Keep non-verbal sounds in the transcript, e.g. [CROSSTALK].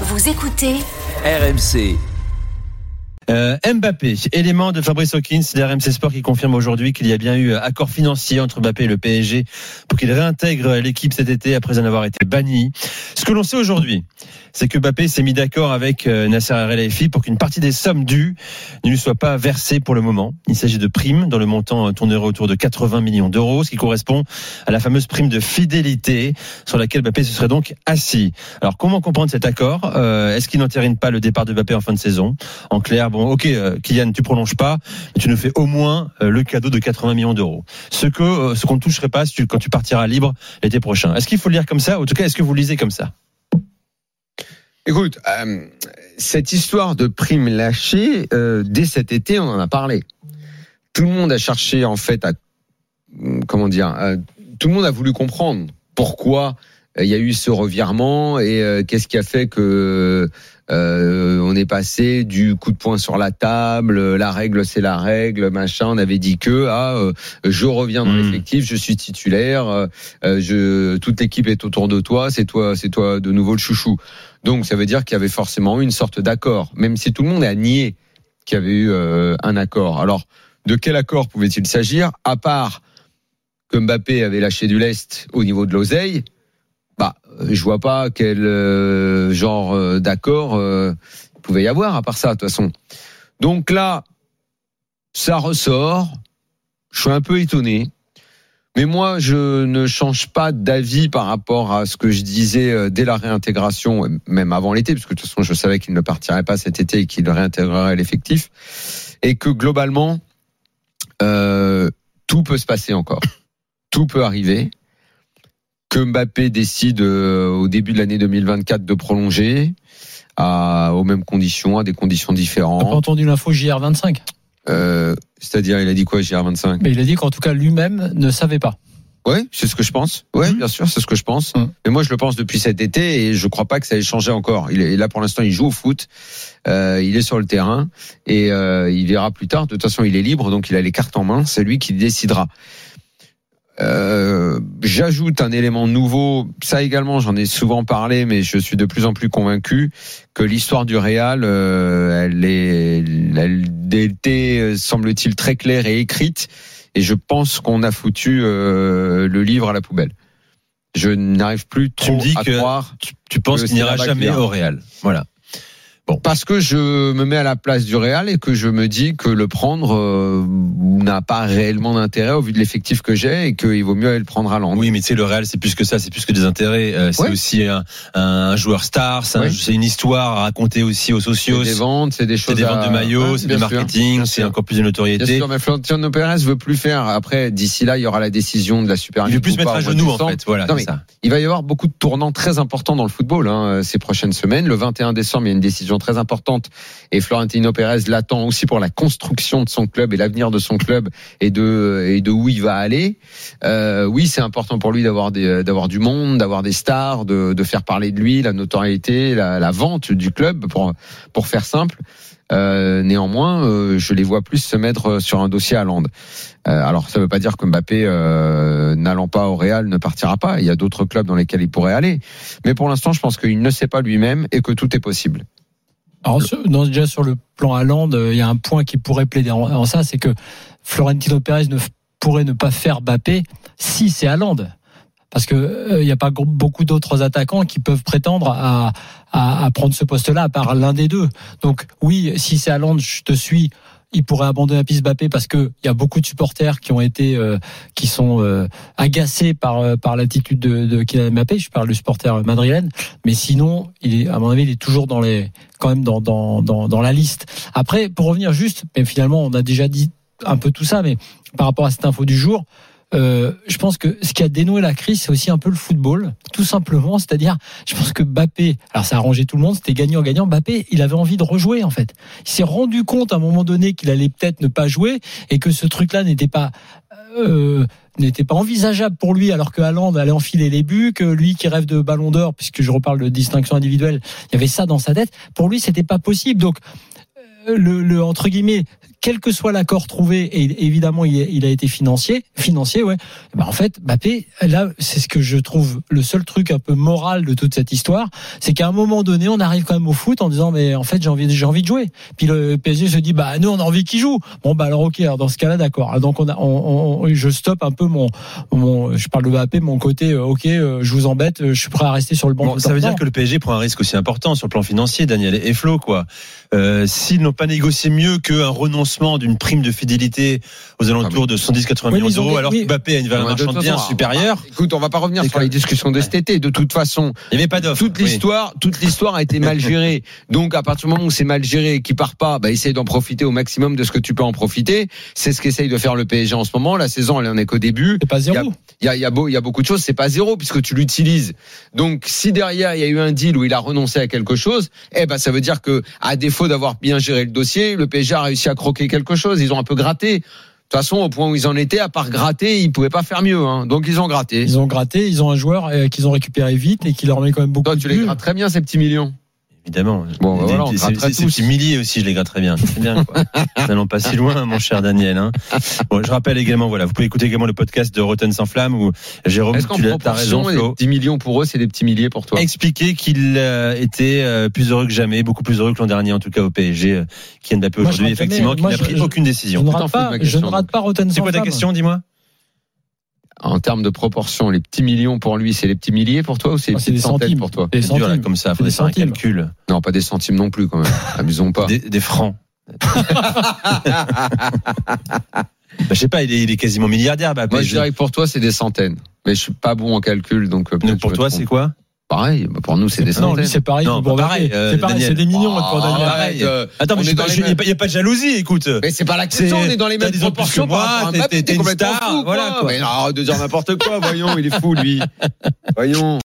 Vous écoutez RMC. Euh, Mbappé, élément de Fabrice Hawkins, RMC Sport qui confirme aujourd'hui qu'il y a bien eu accord financier entre Mbappé et le PSG pour qu'il réintègre l'équipe cet été après en avoir été banni. Ce que l'on sait aujourd'hui, c'est que Mbappé s'est mis d'accord avec euh, Nasser El pour qu'une partie des sommes dues ne lui soit pas versée pour le moment. Il s'agit de primes dont le montant tournerait autour de 80 millions d'euros, ce qui correspond à la fameuse prime de fidélité sur laquelle Mbappé se serait donc assis. Alors comment comprendre cet accord? Euh, Est-ce qu'il n'entérine pas le départ de Mbappé en fin de saison? En clair, bon, ok, euh, Kylian, tu prolonges pas, tu nous fais au moins euh, le cadeau de 80 millions d'euros. Ce que euh, ce qu'on ne toucherait pas si tu, quand tu partiras libre l'été prochain. Est-ce qu'il faut le lire comme ça? En tout cas, est-ce que vous lisez comme ça? Écoute, cette histoire de prime lâchée, dès cet été, on en a parlé. Tout le monde a cherché, en fait, à comment dire, tout le monde a voulu comprendre pourquoi il y a eu ce revirement et qu'est-ce qui a fait que euh, on est passé du coup de poing sur la table, la règle c'est la règle, machin. On avait dit que ah, euh, je reviens dans hmm. l'effectif, je suis titulaire, euh, je, toute l'équipe est autour de toi, c'est toi, c'est toi de nouveau le chouchou. Donc ça veut dire qu'il y avait forcément eu une sorte d'accord, même si tout le monde a nié qu'il y avait eu un accord. Alors de quel accord pouvait-il s'agir? À part que Mbappé avait lâché du lest au niveau de l'oseille bah, je vois pas quel euh, genre euh, d'accord euh, pouvait y avoir à part ça de toute façon. Donc là, ça ressort. Je suis un peu étonné. Mais moi, je ne change pas d'avis par rapport à ce que je disais dès la réintégration, même avant l'été, parce que de toute façon, je savais qu'il ne partirait pas cet été et qu'il réintégrerait l'effectif, et que globalement, euh, tout peut se passer encore, tout peut arriver que Mbappé décide euh, au début de l'année 2024 de prolonger à, aux mêmes conditions, à des conditions différentes. T'as pas entendu l'info JR25 euh, C'est-à-dire, il a dit quoi JR25 Mais il a dit qu'en tout cas lui-même ne savait pas. Oui, c'est ce que je pense. Oui, mmh. bien sûr, c'est ce que je pense. Mmh. Mais moi, je le pense depuis cet été et je crois pas que ça ait changé encore. Il est là pour l'instant, il joue au foot, euh, il est sur le terrain et euh, il verra plus tard. De toute façon, il est libre, donc il a les cartes en main. C'est lui qui décidera. Euh, j'ajoute un élément nouveau. Ça également, j'en ai souvent parlé, mais je suis de plus en plus convaincu que l'histoire du Real, euh, elle est, elle était, semble-t-il, très claire et écrite. Et je pense qu'on a foutu euh, le livre à la poubelle. Je n'arrive plus trop tu me dis à que croire. Tu, tu penses qu'il n'ira jamais au Real. Voilà. Bon. Parce que je me mets à la place du Real et que je me dis que le prendre euh, n'a pas réellement d'intérêt au vu de l'effectif que j'ai et qu'il vaut mieux aller le prendre à Londres. Oui, mais tu sais, le Real, c'est plus que ça, c'est plus que des intérêts. Euh, c'est aussi un, un, joueur star, c'est une histoire à raconter aussi aux sociaux. C'est des ventes, c'est des choses. C'est des ventes de maillots, c'est du marketing, c'est encore plus de notoriété. Bien sûr, mais Florentino Pérez veut plus faire. Après, d'ici là, il y aura la décision de la Super Il veut plus mettre à genoux, en fait. Voilà, non, mais ça. Il va y avoir beaucoup de tournants très importants dans le football hein, ces prochaines semaines. Le 21 décembre, il y a une décision très importante et Florentino Pérez l'attend aussi pour la construction de son club et l'avenir de son club et de et de où il va aller. Euh, oui, c'est important pour lui d'avoir d'avoir du monde, d'avoir des stars, de, de faire parler de lui, la notoriété, la, la vente du club pour pour faire simple. Euh, néanmoins, euh, je les vois plus se mettre sur un dossier à Londres. Euh, alors, ça ne veut pas dire que Mbappé, euh, n'allant pas au Real, ne partira pas. Il y a d'autres clubs dans lesquels il pourrait aller. Mais pour l'instant, je pense qu'il ne sait pas lui-même et que tout est possible. Alors, déjà sur le plan Allende, il y a un point qui pourrait plaider en, ça, c'est que Florentino Pérez ne pourrait ne pas faire Bappé si c'est Allende. Parce que euh, il n'y a pas beaucoup d'autres attaquants qui peuvent prétendre à, prendre ce poste-là, à part l'un des deux. Donc oui, si c'est Allende, je te suis il pourrait abandonner la piste Mbappé parce que il y a beaucoup de supporters qui ont été euh, qui sont euh, agacés par euh, par l'attitude de, de Kylian Mbappé. Je parle du supporter madrilène, mais sinon, il est à mon avis, il est toujours dans les quand même dans dans dans, dans la liste. Après, pour revenir juste, mais finalement, on a déjà dit un peu tout ça, mais par rapport à cette info du jour, euh, je pense que ce qui a dénoué la crise, c'est aussi un peu le football, tout simplement. C'est-à-dire, je pense que Bappé, alors ça a arrangé tout le monde, c'était gagnant-gagnant. Bappé, il avait envie de rejouer en fait. Il s'est rendu compte à un moment donné qu'il allait peut-être ne pas jouer et que ce truc-là n'était pas euh, n'était pas envisageable pour lui alors que Haaland allait enfiler les buts, que lui qui rêve de ballon d'or, puisque je reparle de distinction individuelle, il y avait ça dans sa tête. Pour lui, c'était pas possible. Donc, euh, le, le entre guillemets quel que soit l'accord trouvé, et évidemment il, a été financier, financier, ouais. Ben en fait, Mbappé, là, c'est ce que je trouve le seul truc un peu moral de toute cette histoire, c'est qu'à un moment donné, on arrive quand même au foot en disant mais en fait j'ai envie, j'ai envie de jouer. Puis le PSG se dit bah nous on a envie qu'il joue. Bon bah alors ok, alors dans ce cas-là d'accord. Donc on a, on, on, je stoppe un peu mon, mon, je parle de Mbappé, mon côté euh, ok, euh, je vous embête, je suis prêt à rester sur le banc. Bon, ça veut dire que le PSG prend un risque aussi important sur le plan financier, Daniel et Flo quoi. Euh, S'ils n'ont pas négocié mieux qu'un renoncement d'une prime de fidélité aux alentours de 110-80 millions d'euros, alors que Mbappé a une valeur marchande bien supérieure. Écoute, on va pas revenir sur les discussions de cet été. De toute façon, il n'y avait pas d'offre. Toute l'histoire, toute l'histoire a été mal gérée. [LAUGHS] Donc à partir du moment où c'est mal géré, qui part pas, bah essaye d'en profiter au maximum de ce que tu peux en profiter. C'est ce qu'essaye de faire le PSG en ce moment. La saison, elle en est qu'au début. C'est pas zéro. Il y a, il y a, beau, il y a beaucoup de choses. C'est pas zéro puisque tu l'utilises. Donc si derrière il y a eu un deal où il a renoncé à quelque chose, eh ben ça veut dire que à défaut d'avoir bien géré le dossier, le PSG a réussi à croquer quelque chose. Ils ont un peu gratté. De toute façon, au point où ils en étaient, à part gratter, ils pouvaient pas faire mieux. Hein. Donc ils ont gratté. Ils ont gratté. Ils ont un joueur euh, qu'ils ont récupéré vite et qui leur met quand même beaucoup. Toi, tu les grattes très bien ces petits millions. Évidemment. Bon, bah voilà, on c'est petits milliers aussi, je les gratte très bien. C'est bien. Quoi. [LAUGHS] N'allons pas si loin, mon cher Daniel. Hein. Bon, je rappelle également, voilà, vous pouvez écouter également le podcast de Rotten sans flamme où Jérôme, tu as raison, les 10 millions pour eux, c'est des petits milliers pour toi? Expliquer qu'il euh, était euh, plus heureux que jamais, beaucoup plus heureux que l'an dernier, en tout cas au PSG, euh, qui Mbappé aujourd'hui, effectivement, qui n'a pris aucune décision. Je ne rate pas, je ne rate pas Rotten sans flamme. C'est quoi ta question, dis-moi? En termes de proportion, les petits millions pour lui, c'est les petits milliers pour toi ou c'est les ah, petites centimes pour toi? Des centimes là, comme ça, faut des faire un calcul. Non, pas des centimes non plus quand même. [LAUGHS] Abusons pas. Des, des francs. [LAUGHS] Bah, je sais pas, il est, il est quasiment milliardaire. Bah, Moi, je dirais que pour toi, c'est des centaines. Mais je suis pas bon en calcul, donc. Euh, donc pour toi, c'est quoi? Pareil, bah, pour nous c'est des centaines. Non, c'est pareil. Non, pour pareil. Euh, c'est pareil, c'est des millions pour oh, Daniel. Pareil, euh, Attends, mais il n'y a, pas de jalousie, écoute. Mais c'est pas la question, on est dans les mêmes proportions. Moi, t'es une star, voilà quoi. Mais non, de dire n'importe quoi, voyons, il est fou lui. Voyons.